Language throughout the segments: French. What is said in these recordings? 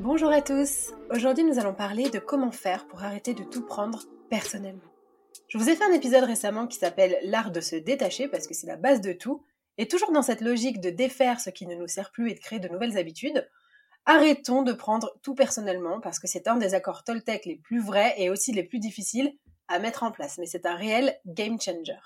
Bonjour à tous Aujourd'hui nous allons parler de comment faire pour arrêter de tout prendre personnellement. Je vous ai fait un épisode récemment qui s'appelle L'art de se détacher parce que c'est la base de tout, et toujours dans cette logique de défaire ce qui ne nous sert plus et de créer de nouvelles habitudes, arrêtons de prendre tout personnellement parce que c'est un des accords Toltec les plus vrais et aussi les plus difficiles à mettre en place, mais c'est un réel game changer.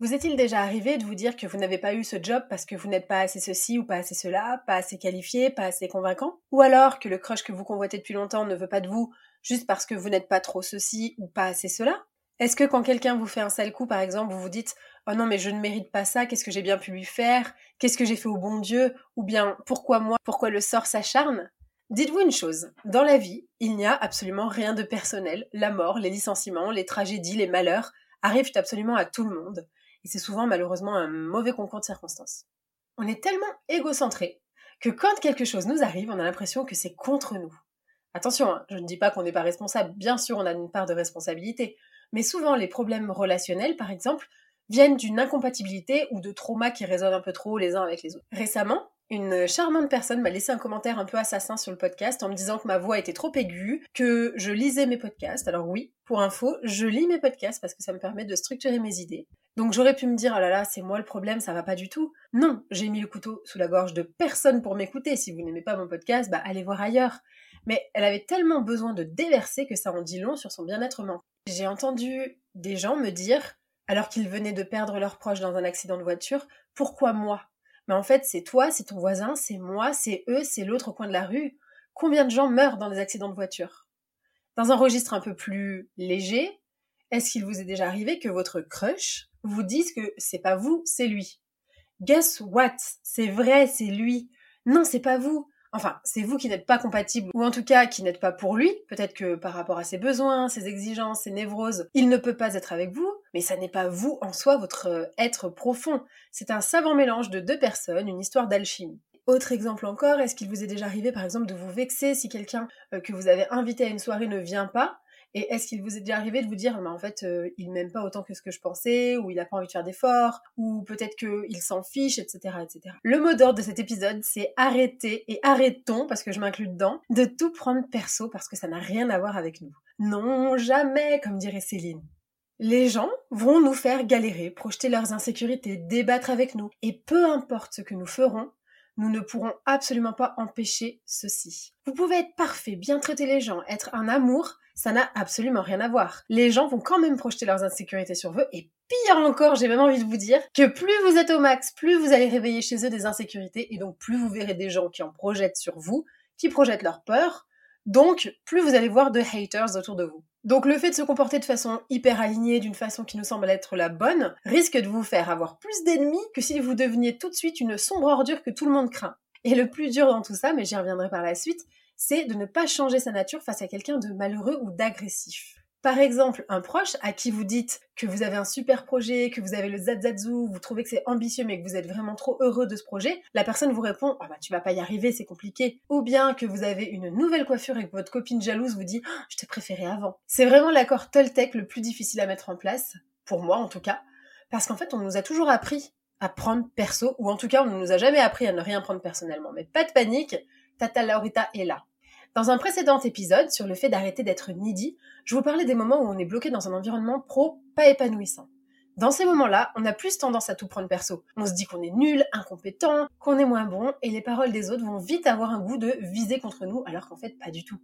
Vous est-il déjà arrivé de vous dire que vous n'avez pas eu ce job parce que vous n'êtes pas assez ceci ou pas assez cela, pas assez qualifié, pas assez convaincant? Ou alors que le crush que vous convoitez depuis longtemps ne veut pas de vous juste parce que vous n'êtes pas trop ceci ou pas assez cela? Est-ce que quand quelqu'un vous fait un sale coup par exemple, vous vous dites "Oh non mais je ne mérite pas ça, qu'est-ce que j'ai bien pu lui faire? Qu'est-ce que j'ai fait au bon Dieu Ou bien pourquoi moi? Pourquoi le sort s'acharne Dites-vous une chose, dans la vie, il n'y a absolument rien de personnel. La mort, les licenciements, les tragédies, les malheurs arrivent absolument à tout le monde et c'est souvent malheureusement un mauvais concours de circonstances. On est tellement égocentré que quand quelque chose nous arrive, on a l'impression que c'est contre nous. Attention, hein, je ne dis pas qu'on n'est pas responsable, bien sûr on a une part de responsabilité, mais souvent les problèmes relationnels, par exemple, viennent d'une incompatibilité ou de traumas qui résonnent un peu trop les uns avec les autres. Récemment, une charmante personne m'a laissé un commentaire un peu assassin sur le podcast en me disant que ma voix était trop aiguë, que je lisais mes podcasts. Alors oui, pour info, je lis mes podcasts parce que ça me permet de structurer mes idées. Donc j'aurais pu me dire, oh là là, c'est moi le problème, ça va pas du tout. Non, j'ai mis le couteau sous la gorge de personne pour m'écouter. Si vous n'aimez pas mon podcast, bah allez voir ailleurs. Mais elle avait tellement besoin de déverser que ça en dit long sur son bien-être mental. J'ai entendu des gens me dire, alors qu'ils venaient de perdre leurs proches dans un accident de voiture, pourquoi moi? Mais en fait, c'est toi, c'est ton voisin, c'est moi, c'est eux, c'est l'autre coin de la rue. Combien de gens meurent dans des accidents de voiture? Dans un registre un peu plus léger, est-ce qu'il vous est déjà arrivé que votre crush vous dise que c'est pas vous, c'est lui? Guess what? C'est vrai, c'est lui. Non, c'est pas vous. Enfin, c'est vous qui n'êtes pas compatible, ou en tout cas qui n'êtes pas pour lui. Peut-être que par rapport à ses besoins, ses exigences, ses névroses, il ne peut pas être avec vous, mais ça n'est pas vous en soi, votre euh, être profond. C'est un savant mélange de deux personnes, une histoire d'alchimie. Autre exemple encore, est-ce qu'il vous est déjà arrivé par exemple de vous vexer si quelqu'un euh, que vous avez invité à une soirée ne vient pas? Et est-ce qu'il vous est déjà arrivé de vous dire, en fait, euh, il m'aime pas autant que ce que je pensais, ou il n'a pas envie de faire d'efforts, ou peut-être qu'il s'en fiche, etc., etc. Le mot d'ordre de cet épisode, c'est arrêter et arrêtons, parce que je m'inclus dedans, de tout prendre perso parce que ça n'a rien à voir avec nous. Non, jamais, comme dirait Céline. Les gens vont nous faire galérer, projeter leurs insécurités, débattre avec nous. Et peu importe ce que nous ferons, nous ne pourrons absolument pas empêcher ceci. Vous pouvez être parfait, bien traiter les gens, être un amour, ça n'a absolument rien à voir. Les gens vont quand même projeter leurs insécurités sur vous et pire encore, j'ai même envie de vous dire que plus vous êtes au max, plus vous allez réveiller chez eux des insécurités et donc plus vous verrez des gens qui en projettent sur vous, qui projettent leur peur, donc plus vous allez voir de haters autour de vous. Donc le fait de se comporter de façon hyper alignée, d'une façon qui nous semble être la bonne, risque de vous faire avoir plus d'ennemis que si vous deveniez tout de suite une sombre ordure que tout le monde craint. Et le plus dur dans tout ça, mais j'y reviendrai par la suite, c'est de ne pas changer sa nature face à quelqu'un de malheureux ou d'agressif. Par exemple, un proche à qui vous dites que vous avez un super projet, que vous avez le zazazou, vous trouvez que c'est ambitieux mais que vous êtes vraiment trop heureux de ce projet, la personne vous répond "Ah bah tu vas pas y arriver, c'est compliqué." Ou bien que vous avez une nouvelle coiffure et que votre copine jalouse vous dit oh, "Je t'ai préféré avant." C'est vraiment l'accord Toltec le plus difficile à mettre en place, pour moi en tout cas, parce qu'en fait, on nous a toujours appris à prendre perso ou en tout cas, on ne nous a jamais appris à ne rien prendre personnellement. Mais pas de panique, Tata Laurita est là. Dans un précédent épisode sur le fait d'arrêter d'être needy, je vous parlais des moments où on est bloqué dans un environnement pro pas épanouissant. Dans ces moments-là, on a plus tendance à tout prendre perso. On se dit qu'on est nul, incompétent, qu'on est moins bon, et les paroles des autres vont vite avoir un goût de viser contre nous, alors qu'en fait, pas du tout.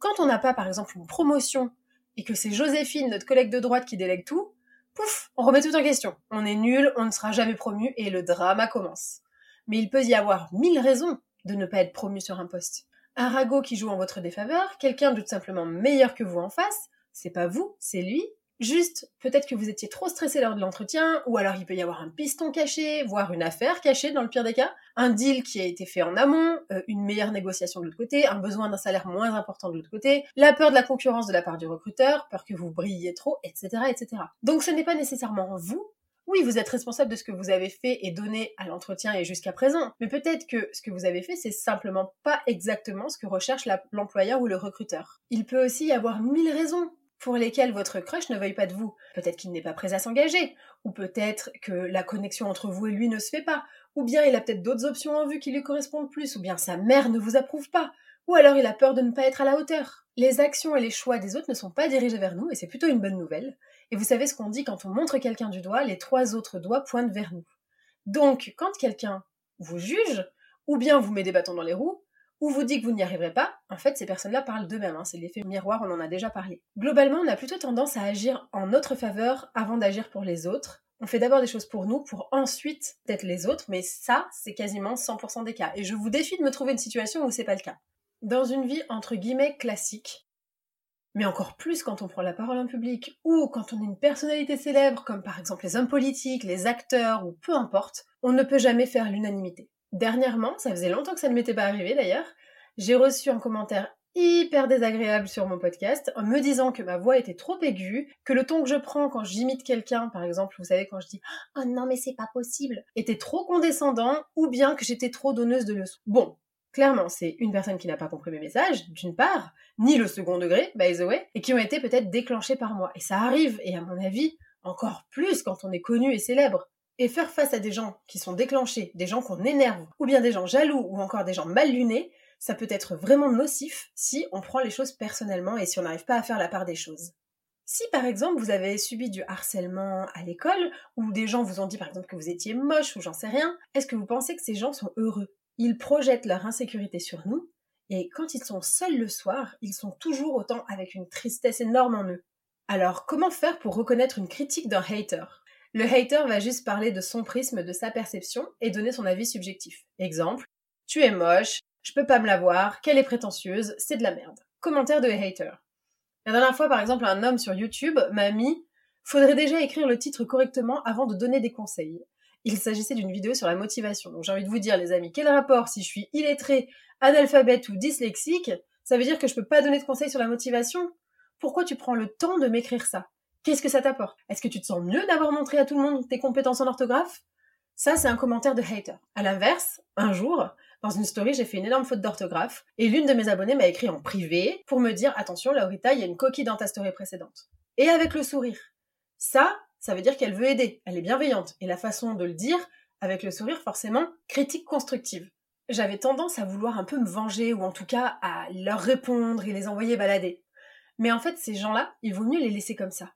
Quand on n'a pas, par exemple, une promotion, et que c'est Joséphine, notre collègue de droite, qui délègue tout, pouf, on remet tout en question. On est nul, on ne sera jamais promu, et le drama commence. Mais il peut y avoir mille raisons de ne pas être promu sur un poste un ragot qui joue en votre défaveur, quelqu'un de tout simplement meilleur que vous en face, c'est pas vous, c'est lui. Juste, peut-être que vous étiez trop stressé lors de l'entretien, ou alors il peut y avoir un piston caché, voire une affaire cachée dans le pire des cas, un deal qui a été fait en amont, euh, une meilleure négociation de l'autre côté, un besoin d'un salaire moins important de l'autre côté, la peur de la concurrence de la part du recruteur, peur que vous brilliez trop, etc., etc. Donc ce n'est pas nécessairement vous oui, vous êtes responsable de ce que vous avez fait et donné à l'entretien et jusqu'à présent, mais peut-être que ce que vous avez fait, c'est simplement pas exactement ce que recherche l'employeur ou le recruteur. Il peut aussi y avoir mille raisons pour lesquelles votre crush ne veuille pas de vous. Peut-être qu'il n'est pas prêt à s'engager, ou peut-être que la connexion entre vous et lui ne se fait pas, ou bien il a peut-être d'autres options en vue qui lui correspondent plus, ou bien sa mère ne vous approuve pas, ou alors il a peur de ne pas être à la hauteur. Les actions et les choix des autres ne sont pas dirigés vers nous, et c'est plutôt une bonne nouvelle. Et vous savez ce qu'on dit quand on montre quelqu'un du doigt, les trois autres doigts pointent vers nous. Donc, quand quelqu'un vous juge, ou bien vous met des bâtons dans les roues, ou vous dit que vous n'y arriverez pas, en fait, ces personnes-là parlent d'eux-mêmes. Hein, c'est l'effet miroir, on en a déjà parlé. Globalement, on a plutôt tendance à agir en notre faveur avant d'agir pour les autres. On fait d'abord des choses pour nous, pour ensuite être les autres, mais ça, c'est quasiment 100% des cas. Et je vous défie de me trouver une situation où c'est pas le cas. Dans une vie entre guillemets classique, mais encore plus quand on prend la parole en public ou quand on est une personnalité célèbre, comme par exemple les hommes politiques, les acteurs ou peu importe, on ne peut jamais faire l'unanimité. Dernièrement, ça faisait longtemps que ça ne m'était pas arrivé d'ailleurs, j'ai reçu un commentaire hyper désagréable sur mon podcast en me disant que ma voix était trop aiguë, que le ton que je prends quand j'imite quelqu'un, par exemple, vous savez quand je dis "Oh non mais c'est pas possible", était trop condescendant ou bien que j'étais trop donneuse de leçons. Bon, Clairement, c'est une personne qui n'a pas compris mes messages, d'une part, ni le second degré, by the way, et qui ont été peut-être déclenchés par moi. Et ça arrive, et à mon avis, encore plus quand on est connu et célèbre. Et faire face à des gens qui sont déclenchés, des gens qu'on énerve, ou bien des gens jaloux, ou encore des gens mal lunés, ça peut être vraiment nocif si on prend les choses personnellement et si on n'arrive pas à faire la part des choses. Si par exemple vous avez subi du harcèlement à l'école, ou des gens vous ont dit par exemple que vous étiez moche ou j'en sais rien, est-ce que vous pensez que ces gens sont heureux? Ils projettent leur insécurité sur nous, et quand ils sont seuls le soir, ils sont toujours autant avec une tristesse énorme en eux. Alors, comment faire pour reconnaître une critique d'un hater? Le hater va juste parler de son prisme, de sa perception, et donner son avis subjectif. Exemple, tu es moche, je peux pas me la voir, qu'elle est prétentieuse, c'est de la merde. Commentaire de hater. La dernière fois, par exemple, un homme sur YouTube m'a mis Faudrait déjà écrire le titre correctement avant de donner des conseils il s'agissait d'une vidéo sur la motivation. Donc j'ai envie de vous dire, les amis, quel rapport si je suis illettré, analphabète ou dyslexique Ça veut dire que je peux pas donner de conseils sur la motivation? Pourquoi tu prends le temps de m'écrire ça? Qu'est-ce que ça t'apporte? Est-ce que tu te sens mieux d'avoir montré à tout le monde tes compétences en orthographe? Ça, c'est un commentaire de hater. À l'inverse, un jour, dans une story, j'ai fait une énorme faute d'orthographe et l'une de mes abonnées m'a écrit en privé pour me dire attention, Laurita, il y a une coquille dans ta story précédente. Et avec le sourire. Ça, ça veut dire qu'elle veut aider, elle est bienveillante. Et la façon de le dire, avec le sourire forcément, critique constructive. J'avais tendance à vouloir un peu me venger, ou en tout cas à leur répondre et les envoyer balader. Mais en fait, ces gens-là, il vaut mieux les laisser comme ça.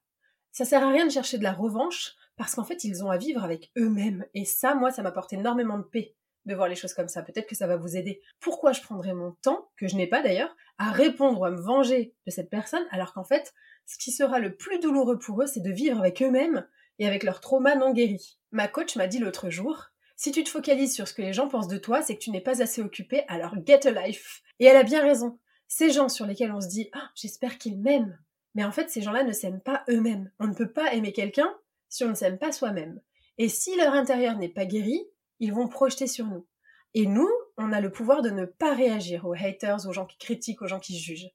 Ça sert à rien de chercher de la revanche, parce qu'en fait, ils ont à vivre avec eux-mêmes. Et ça, moi, ça m'apporte énormément de paix de voir les choses comme ça. Peut-être que ça va vous aider. Pourquoi je prendrais mon temps, que je n'ai pas d'ailleurs, à répondre ou à me venger de cette personne, alors qu'en fait, ce qui sera le plus douloureux pour eux, c'est de vivre avec eux-mêmes et avec leur trauma non guéri. Ma coach m'a dit l'autre jour, si tu te focalises sur ce que les gens pensent de toi, c'est que tu n'es pas assez occupé, alors get a life. Et elle a bien raison. Ces gens sur lesquels on se dit, ah, j'espère qu'ils m'aiment. Mais en fait, ces gens-là ne s'aiment pas eux-mêmes. On ne peut pas aimer quelqu'un si on ne s'aime pas soi-même. Et si leur intérieur n'est pas guéri, ils vont projeter sur nous. Et nous, on a le pouvoir de ne pas réagir aux haters, aux gens qui critiquent, aux gens qui jugent.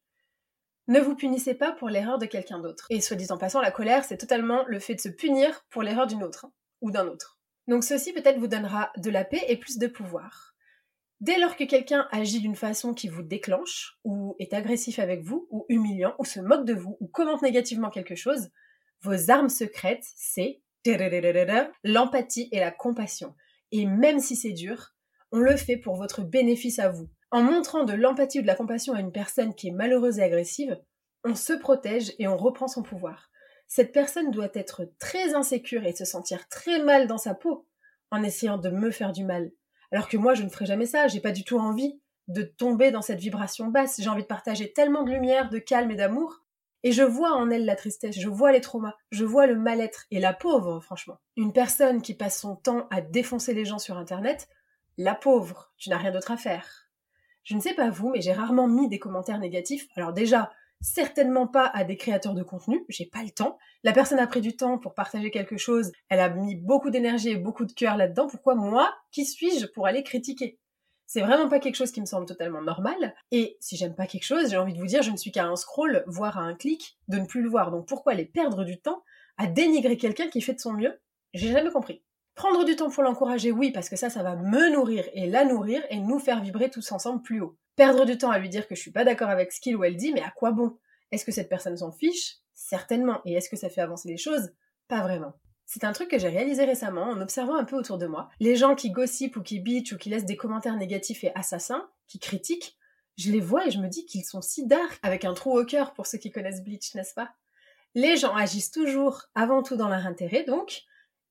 Ne vous punissez pas pour l'erreur de quelqu'un d'autre. Et soit dit en passant, la colère, c'est totalement le fait de se punir pour l'erreur d'une autre, hein, ou d'un autre. Donc ceci peut-être vous donnera de la paix et plus de pouvoir. Dès lors que quelqu'un agit d'une façon qui vous déclenche, ou est agressif avec vous, ou humiliant, ou se moque de vous, ou commente négativement quelque chose, vos armes secrètes, c'est l'empathie et la compassion. Et même si c'est dur, on le fait pour votre bénéfice à vous. En montrant de l'empathie ou de la compassion à une personne qui est malheureuse et agressive, on se protège et on reprend son pouvoir. Cette personne doit être très insécure et se sentir très mal dans sa peau en essayant de me faire du mal. Alors que moi, je ne ferai jamais ça, j'ai pas du tout envie de tomber dans cette vibration basse. J'ai envie de partager tellement de lumière, de calme et d'amour. Et je vois en elle la tristesse, je vois les traumas, je vois le mal-être et la pauvre, franchement. Une personne qui passe son temps à défoncer les gens sur Internet, la pauvre, tu n'as rien d'autre à faire. Je ne sais pas vous, mais j'ai rarement mis des commentaires négatifs. Alors déjà, certainement pas à des créateurs de contenu, j'ai pas le temps. La personne a pris du temps pour partager quelque chose, elle a mis beaucoup d'énergie et beaucoup de cœur là-dedans, pourquoi moi, qui suis-je pour aller critiquer? C'est vraiment pas quelque chose qui me semble totalement normal. Et si j'aime pas quelque chose, j'ai envie de vous dire, je ne suis qu'à un scroll, voire à un clic, de ne plus le voir. Donc pourquoi aller perdre du temps à dénigrer quelqu'un qui fait de son mieux? J'ai jamais compris. Prendre du temps pour l'encourager, oui, parce que ça, ça va me nourrir et la nourrir et nous faire vibrer tous ensemble plus haut. Perdre du temps à lui dire que je suis pas d'accord avec ce qu'il ou elle dit, mais à quoi bon? Est-ce que cette personne s'en fiche? Certainement. Et est-ce que ça fait avancer les choses? Pas vraiment. C'est un truc que j'ai réalisé récemment en observant un peu autour de moi. Les gens qui gossipent ou qui bitchent ou qui laissent des commentaires négatifs et assassins, qui critiquent, je les vois et je me dis qu'ils sont si dark, avec un trou au cœur pour ceux qui connaissent Bleach, n'est-ce pas? Les gens agissent toujours avant tout dans leur intérêt, donc,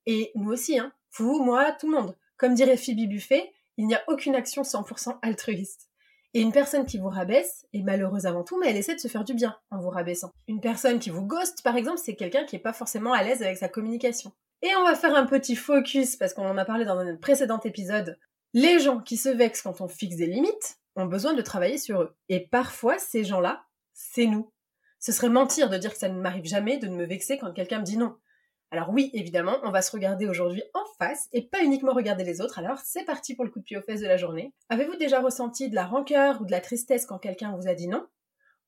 et nous aussi, hein. Vous, moi, tout le monde. Comme dirait Phoebe Buffet, il n'y a aucune action 100% altruiste. Et une personne qui vous rabaisse est malheureuse avant tout, mais elle essaie de se faire du bien en vous rabaissant. Une personne qui vous ghost, par exemple, c'est quelqu'un qui n'est pas forcément à l'aise avec sa communication. Et on va faire un petit focus, parce qu'on en a parlé dans un précédent épisode. Les gens qui se vexent quand on fixe des limites ont besoin de travailler sur eux. Et parfois, ces gens-là, c'est nous. Ce serait mentir de dire que ça ne m'arrive jamais de me vexer quand quelqu'un me dit non. Alors oui, évidemment, on va se regarder aujourd'hui en face et pas uniquement regarder les autres. Alors c'est parti pour le coup de pied aux fesses de la journée. Avez-vous déjà ressenti de la rancœur ou de la tristesse quand quelqu'un vous a dit non?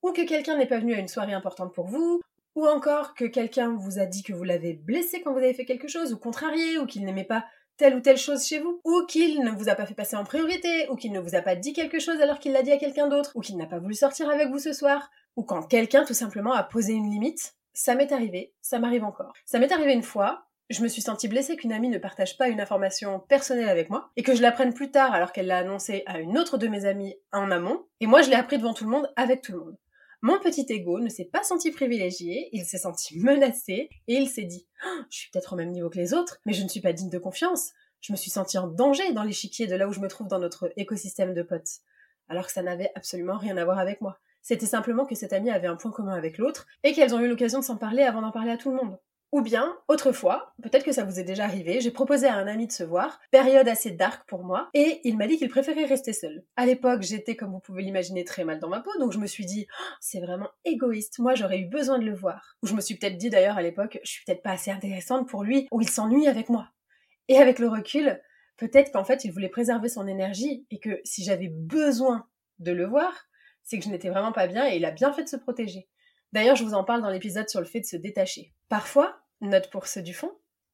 Ou que quelqu'un n'est pas venu à une soirée importante pour vous? Ou encore que quelqu'un vous a dit que vous l'avez blessé quand vous avez fait quelque chose ou contrarié ou qu'il n'aimait pas telle ou telle chose chez vous, ou qu'il ne vous a pas fait passer en priorité, ou qu'il ne vous a pas dit quelque chose alors qu'il l'a dit à quelqu'un d'autre, ou qu'il n'a pas voulu sortir avec vous ce soir, ou quand quelqu'un tout simplement a posé une limite? Ça m'est arrivé, ça m'arrive encore. Ça m'est arrivé une fois, je me suis sentie blessée qu'une amie ne partage pas une information personnelle avec moi, et que je l'apprenne plus tard alors qu'elle l'a annoncé à une autre de mes amies en amont, et moi je l'ai appris devant tout le monde avec tout le monde. Mon petit ego ne s'est pas senti privilégié, il s'est senti menacé, et il s'est dit oh, Je suis peut-être au même niveau que les autres, mais je ne suis pas digne de confiance. Je me suis senti en danger dans l'échiquier de là où je me trouve dans notre écosystème de potes. Alors que ça n'avait absolument rien à voir avec moi. C'était simplement que cette amie avait un point commun avec l'autre et qu'elles ont eu l'occasion de s'en parler avant d'en parler à tout le monde. Ou bien, autrefois, peut-être que ça vous est déjà arrivé, j'ai proposé à un ami de se voir, période assez dark pour moi, et il m'a dit qu'il préférait rester seul. À l'époque, j'étais, comme vous pouvez l'imaginer, très mal dans ma peau, donc je me suis dit, oh, c'est vraiment égoïste, moi j'aurais eu besoin de le voir. Ou je me suis peut-être dit d'ailleurs à l'époque, je suis peut-être pas assez intéressante pour lui, ou il s'ennuie avec moi. Et avec le recul, peut-être qu'en fait il voulait préserver son énergie, et que si j'avais besoin de le voir, c'est que je n'étais vraiment pas bien et il a bien fait de se protéger. D'ailleurs, je vous en parle dans l'épisode sur le fait de se détacher. Parfois, note pour ceux du fond,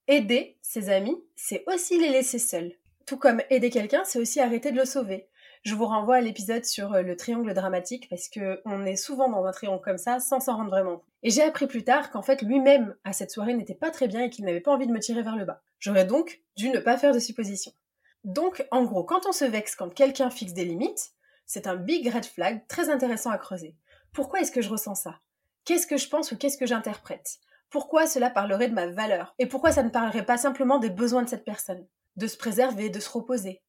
aider ses amis, c'est aussi les laisser seuls. Tout comme aider quelqu'un, c'est aussi arrêter de le sauver. Je vous renvoie à l'épisode sur euh, le triangle dramatique parce que on est souvent dans un triangle comme ça sans s'en rendre vraiment. Et j'ai appris plus tard qu'en fait lui-même à cette soirée n'était pas très bien et qu'il n'avait pas envie de me tirer vers le bas. J'aurais donc dû ne pas faire de suppositions. Donc en gros, quand on se vexe quand quelqu'un fixe des limites, c'est un big red flag très intéressant à creuser. Pourquoi est-ce que je ressens ça? Qu'est-ce que je pense ou qu'est-ce que j'interprète? Pourquoi cela parlerait de ma valeur? Et pourquoi ça ne parlerait pas simplement des besoins de cette personne? De se préserver, de se reposer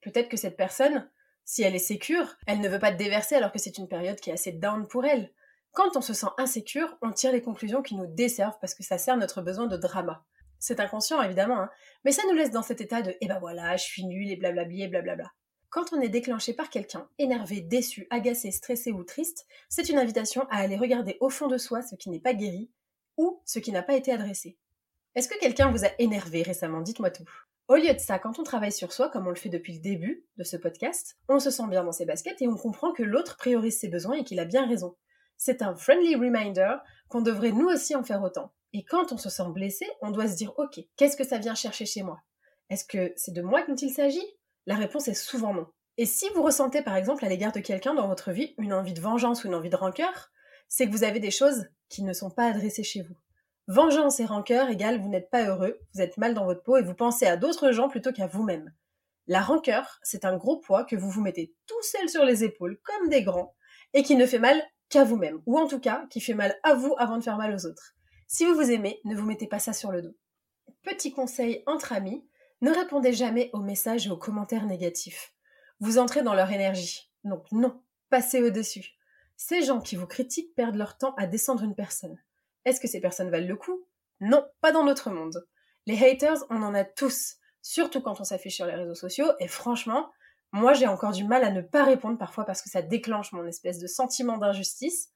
Peut-être que cette personne, si elle est sécure, elle ne veut pas te déverser alors que c'est une période qui est assez down pour elle. Quand on se sent insécure, on tire les conclusions qui nous desservent parce que ça sert notre besoin de drama. C'est inconscient évidemment, hein, mais ça nous laisse dans cet état de eh ben voilà, je suis nulle et blablabli et blablabla. Quand on est déclenché par quelqu'un, énervé, déçu, agacé, stressé ou triste, c'est une invitation à aller regarder au fond de soi ce qui n'est pas guéri ou ce qui n'a pas été adressé. Est-ce que quelqu'un vous a énervé récemment? Dites-moi tout. Au lieu de ça, quand on travaille sur soi, comme on le fait depuis le début de ce podcast, on se sent bien dans ses baskets et on comprend que l'autre priorise ses besoins et qu'il a bien raison. C'est un friendly reminder qu'on devrait nous aussi en faire autant. Et quand on se sent blessé, on doit se dire ok, qu'est-ce que ça vient chercher chez moi? Est-ce que c'est de moi dont il s'agit? La réponse est souvent non. Et si vous ressentez par exemple à l'égard de quelqu'un dans votre vie une envie de vengeance ou une envie de rancœur, c'est que vous avez des choses qui ne sont pas adressées chez vous. Vengeance et rancœur égale vous n'êtes pas heureux, vous êtes mal dans votre peau et vous pensez à d'autres gens plutôt qu'à vous-même. La rancœur, c'est un gros poids que vous vous mettez tout seul sur les épaules comme des grands et qui ne fait mal qu'à vous-même, ou en tout cas qui fait mal à vous avant de faire mal aux autres. Si vous vous aimez, ne vous mettez pas ça sur le dos. Petit conseil entre amis, ne répondez jamais aux messages et aux commentaires négatifs. Vous entrez dans leur énergie. Donc non, passez au-dessus. Ces gens qui vous critiquent perdent leur temps à descendre une personne. Est-ce que ces personnes valent le coup? Non, pas dans notre monde. Les haters, on en a tous, surtout quand on s'affiche sur les réseaux sociaux, et franchement, moi j'ai encore du mal à ne pas répondre parfois parce que ça déclenche mon espèce de sentiment d'injustice.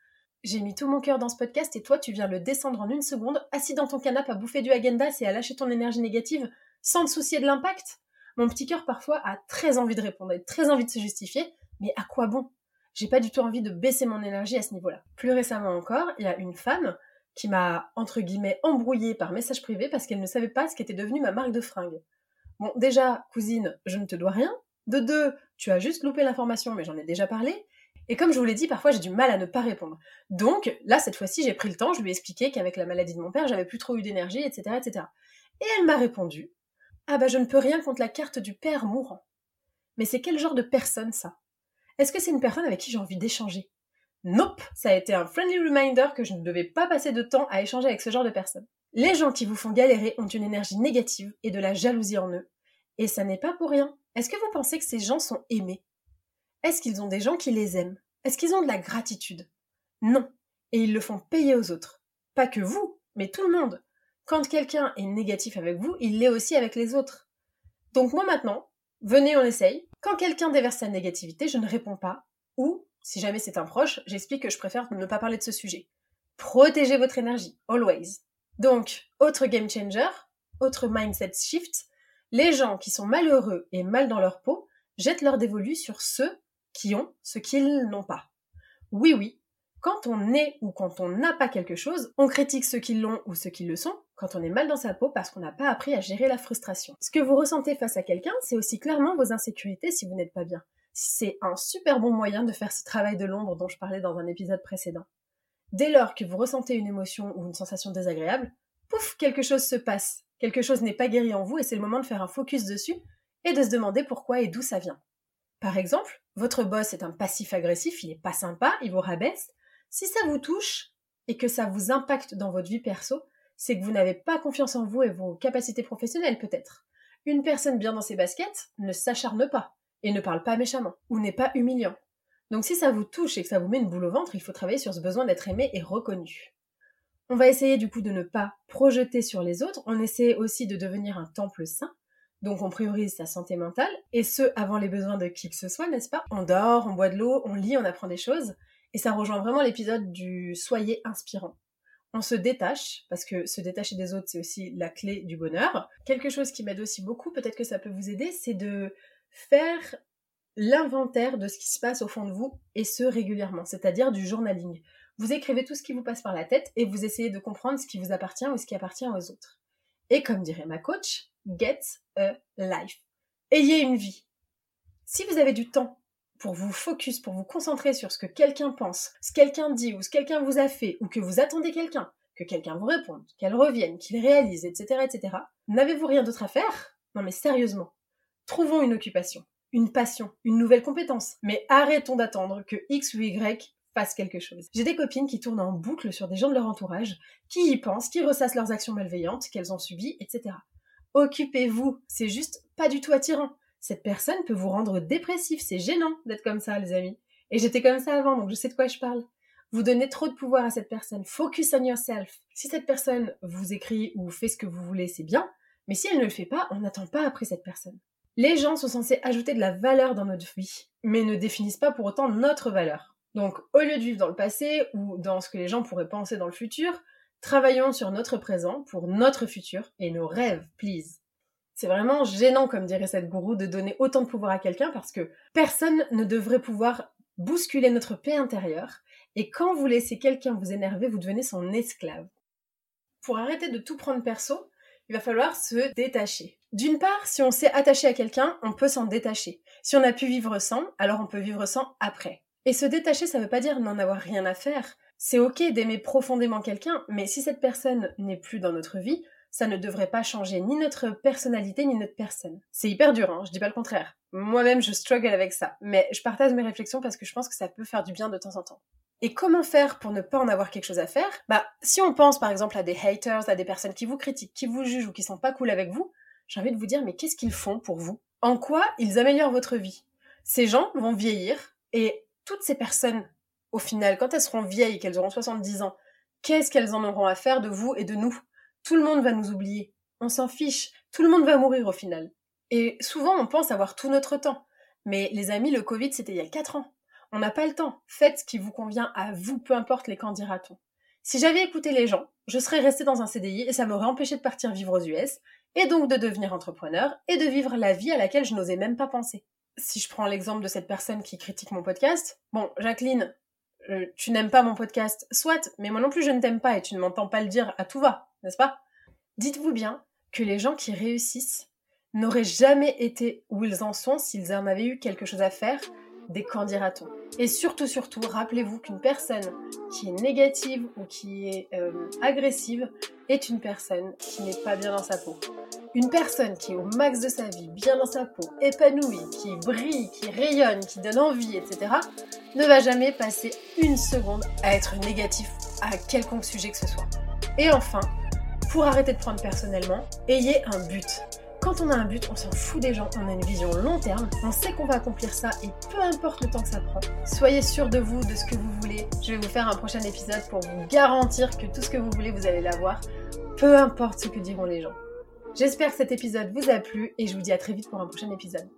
j'ai mis tout mon cœur dans ce podcast et toi, tu viens le descendre en une seconde, assis dans ton canapé à bouffer du agendas et à lâcher ton énergie négative sans te soucier de l'impact Mon petit cœur parfois a très envie de répondre très envie de se justifier, mais à quoi bon? J'ai pas du tout envie de baisser mon énergie à ce niveau-là. Plus récemment encore, il y a une femme qui m'a, entre guillemets, embrouillée par message privé parce qu'elle ne savait pas ce qu'était devenu ma marque de fringues. Bon, déjà, cousine, je ne te dois rien. De deux, tu as juste loupé l'information, mais j'en ai déjà parlé. Et comme je vous l'ai dit, parfois j'ai du mal à ne pas répondre. Donc là, cette fois-ci, j'ai pris le temps, je lui ai expliqué qu'avec la maladie de mon père, j'avais plus trop eu d'énergie, etc., etc. Et elle m'a répondu Ah bah je ne peux rien contre la carte du père mourant. Mais c'est quel genre de personne ça? Est-ce que c'est une personne avec qui j'ai envie d'échanger? Nope Ça a été un friendly reminder que je ne devais pas passer de temps à échanger avec ce genre de personne. Les gens qui vous font galérer ont une énergie négative et de la jalousie en eux. Et ça n'est pas pour rien. Est-ce que vous pensez que ces gens sont aimés? Est-ce qu'ils ont des gens qui les aiment? Est-ce qu'ils ont de la gratitude? Non. Et ils le font payer aux autres. Pas que vous, mais tout le monde. Quand quelqu'un est négatif avec vous, il l'est aussi avec les autres. Donc moi maintenant, venez, on essaye. Quand quelqu'un déverse sa négativité, je ne réponds pas. Ou, si jamais c'est un proche, j'explique que je préfère ne pas parler de ce sujet. Protégez votre énergie, always. Donc, autre game changer, autre mindset shift, les gens qui sont malheureux et mal dans leur peau jettent leur dévolu sur ceux qui ont ce qu'ils n'ont pas. Oui, oui, quand on est ou quand on n'a pas quelque chose, on critique ceux qui l'ont ou ceux qui le sont quand on est mal dans sa peau parce qu'on n'a pas appris à gérer la frustration. Ce que vous ressentez face à quelqu'un, c'est aussi clairement vos insécurités si vous n'êtes pas bien. C'est un super bon moyen de faire ce travail de l'ombre dont je parlais dans un épisode précédent. Dès lors que vous ressentez une émotion ou une sensation désagréable, pouf, quelque chose se passe. Quelque chose n'est pas guéri en vous et c'est le moment de faire un focus dessus et de se demander pourquoi et d'où ça vient. Par exemple, votre boss est un passif agressif, il n'est pas sympa, il vous rabaisse. Si ça vous touche et que ça vous impacte dans votre vie perso, c'est que vous n'avez pas confiance en vous et vos capacités professionnelles peut-être. Une personne bien dans ses baskets ne s'acharne pas et ne parle pas méchamment ou n'est pas humiliant. Donc si ça vous touche et que ça vous met une boule au ventre, il faut travailler sur ce besoin d'être aimé et reconnu. On va essayer du coup de ne pas projeter sur les autres, on essaie aussi de devenir un temple sain donc on priorise sa santé mentale, et ce, avant les besoins de qui que ce soit, n'est-ce pas? On dort, on boit de l'eau, on lit, on apprend des choses, et ça rejoint vraiment l'épisode du soyez inspirant. On se détache, parce que se détacher des autres, c'est aussi la clé du bonheur. Quelque chose qui m'aide aussi beaucoup, peut-être que ça peut vous aider, c'est de faire l'inventaire de ce qui se passe au fond de vous, et ce régulièrement, c'est-à-dire du journaling. Vous écrivez tout ce qui vous passe par la tête, et vous essayez de comprendre ce qui vous appartient ou ce qui appartient aux autres. Et comme dirait ma coach, get a life. Ayez une vie. Si vous avez du temps pour vous focus, pour vous concentrer sur ce que quelqu'un pense, ce que quelqu'un dit ou ce que quelqu'un vous a fait ou que vous attendez quelqu'un, que quelqu'un vous réponde, qu'elle revienne, qu'il réalise, etc., etc., n'avez-vous rien d'autre à faire? Non mais sérieusement, trouvons une occupation, une passion, une nouvelle compétence. Mais arrêtons d'attendre que X ou Y fasse quelque chose. J'ai des copines qui tournent en boucle sur des gens de leur entourage, qui y pensent, qui ressassent leurs actions malveillantes qu'elles ont subies, etc. Occupez-vous, c'est juste pas du tout attirant. Cette personne peut vous rendre dépressif, c'est gênant d'être comme ça, les amis. Et j'étais comme ça avant, donc je sais de quoi je parle. Vous donnez trop de pouvoir à cette personne. Focus on yourself. Si cette personne vous écrit ou fait ce que vous voulez, c'est bien. Mais si elle ne le fait pas, on n'attend pas après cette personne. Les gens sont censés ajouter de la valeur dans notre vie, mais ne définissent pas pour autant notre valeur. Donc, au lieu de vivre dans le passé ou dans ce que les gens pourraient penser dans le futur, Travaillons sur notre présent pour notre futur et nos rêves, please. C'est vraiment gênant, comme dirait cette gourou, de donner autant de pouvoir à quelqu'un parce que personne ne devrait pouvoir bousculer notre paix intérieure et quand vous laissez quelqu'un vous énerver, vous devenez son esclave. Pour arrêter de tout prendre perso, il va falloir se détacher. D'une part, si on s'est attaché à quelqu'un, on peut s'en détacher. Si on a pu vivre sans, alors on peut vivre sans après. Et se détacher, ça veut pas dire n'en avoir rien à faire. C'est ok d'aimer profondément quelqu'un, mais si cette personne n'est plus dans notre vie, ça ne devrait pas changer ni notre personnalité ni notre personne. C'est hyper dur, hein, je dis pas le contraire. Moi-même, je struggle avec ça, mais je partage mes réflexions parce que je pense que ça peut faire du bien de temps en temps. Et comment faire pour ne pas en avoir quelque chose à faire? Bah, si on pense par exemple à des haters, à des personnes qui vous critiquent, qui vous jugent ou qui sont pas cool avec vous, j'ai envie de vous dire, mais qu'est-ce qu'ils font pour vous? En quoi ils améliorent votre vie? Ces gens vont vieillir et toutes ces personnes au final, quand elles seront vieilles, qu'elles auront 70 ans, qu'est-ce qu'elles en auront à faire de vous et de nous? Tout le monde va nous oublier. On s'en fiche. Tout le monde va mourir au final. Et souvent, on pense avoir tout notre temps. Mais les amis, le Covid, c'était il y a 4 ans. On n'a pas le temps. Faites ce qui vous convient à vous, peu importe les candidatons. Si j'avais écouté les gens, je serais restée dans un CDI et ça m'aurait empêché de partir vivre aux US, et donc de devenir entrepreneur, et de vivre la vie à laquelle je n'osais même pas penser. Si je prends l'exemple de cette personne qui critique mon podcast, bon, Jacqueline, euh, tu n'aimes pas mon podcast, soit, mais moi non plus je ne t'aime pas et tu ne m'entends pas le dire à tout va, n'est-ce pas? Dites-vous bien que les gens qui réussissent n'auraient jamais été où ils en sont s'ils en avaient eu quelque chose à faire des candidatons. Et surtout, surtout, rappelez-vous qu'une personne qui est négative ou qui est euh, agressive est une personne qui n'est pas bien dans sa peau. Une personne qui est au max de sa vie, bien dans sa peau, épanouie, qui brille, qui rayonne, qui donne envie, etc., ne va jamais passer une seconde à être négatif à quelconque sujet que ce soit. Et enfin, pour arrêter de prendre personnellement, ayez un but. Quand on a un but, on s'en fout des gens, on a une vision long terme, on sait qu'on va accomplir ça et peu importe le temps que ça prend. Soyez sûr de vous, de ce que vous voulez. Je vais vous faire un prochain épisode pour vous garantir que tout ce que vous voulez, vous allez l'avoir, peu importe ce que diront les gens. J'espère que cet épisode vous a plu et je vous dis à très vite pour un prochain épisode.